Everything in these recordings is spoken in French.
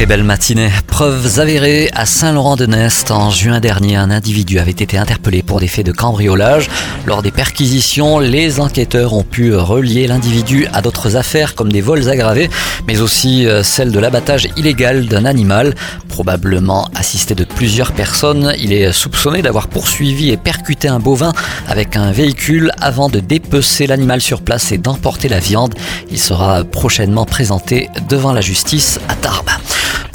Très belle matinée. Preuves avérées à Saint-Laurent-de-Nest. En juin dernier, un individu avait été interpellé pour des faits de cambriolage. Lors des perquisitions, les enquêteurs ont pu relier l'individu à d'autres affaires comme des vols aggravés, mais aussi euh, celle de l'abattage illégal d'un animal. Probablement assisté de plusieurs personnes, il est soupçonné d'avoir poursuivi et percuté un bovin avec un véhicule avant de dépecer l'animal sur place et d'emporter la viande. Il sera prochainement présenté devant la justice à Tarbes.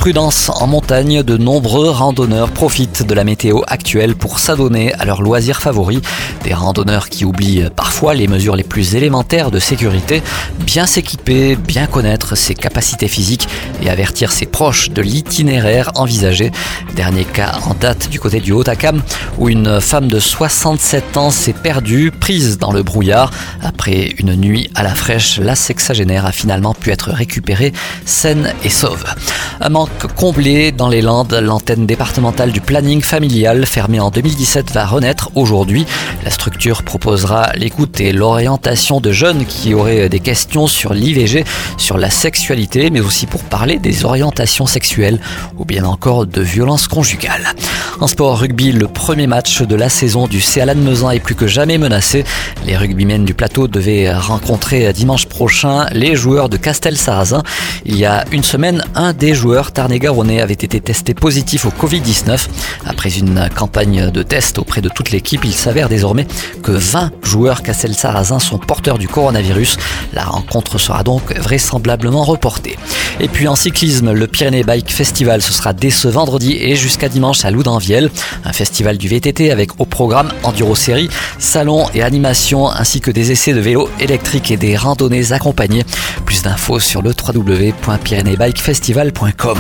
Prudence en montagne, de nombreux randonneurs profitent de la météo actuelle pour s'adonner à leurs loisirs favoris. Des randonneurs qui oublient parfois les mesures les plus élémentaires de sécurité, bien s'équiper, bien connaître ses capacités physiques et avertir ses proches de l'itinéraire envisagé. Dernier cas en date du côté du Haut-Acam où une femme de 67 ans s'est perdue, prise dans le brouillard. Après une nuit à la fraîche, la sexagénaire a finalement pu être récupérée saine et sauve. Comblé dans les Landes. L'antenne départementale du planning familial fermée en 2017 va renaître aujourd'hui. La structure proposera l'écoute et l'orientation de jeunes qui auraient des questions sur l'IVG, sur la sexualité, mais aussi pour parler des orientations sexuelles ou bien encore de violences conjugales. En sport rugby, le premier match de la saison du Mezan est plus que jamais menacé. Les rugbymen du plateau devaient rencontrer dimanche prochain les joueurs de Castel-Sarrazin. Il y a une semaine, un des joueurs tarn-et-garonnais avait été testé positif au Covid-19. Après une campagne de tests auprès de toute l'équipe, il s'avère désormais que 20 joueurs Castel-Sarrazin sont porteurs du coronavirus. La rencontre sera donc vraisemblablement reportée. Et puis en cyclisme, le Pyrénées Bike Festival, ce sera dès ce vendredi et jusqu'à dimanche à Loudanviel. Un festival du VTT avec au programme enduro série, salon et animation ainsi que des essais de vélos électriques et des randonnées accompagnées. Plus d'infos sur le www.pyrénéesbikefestival.com.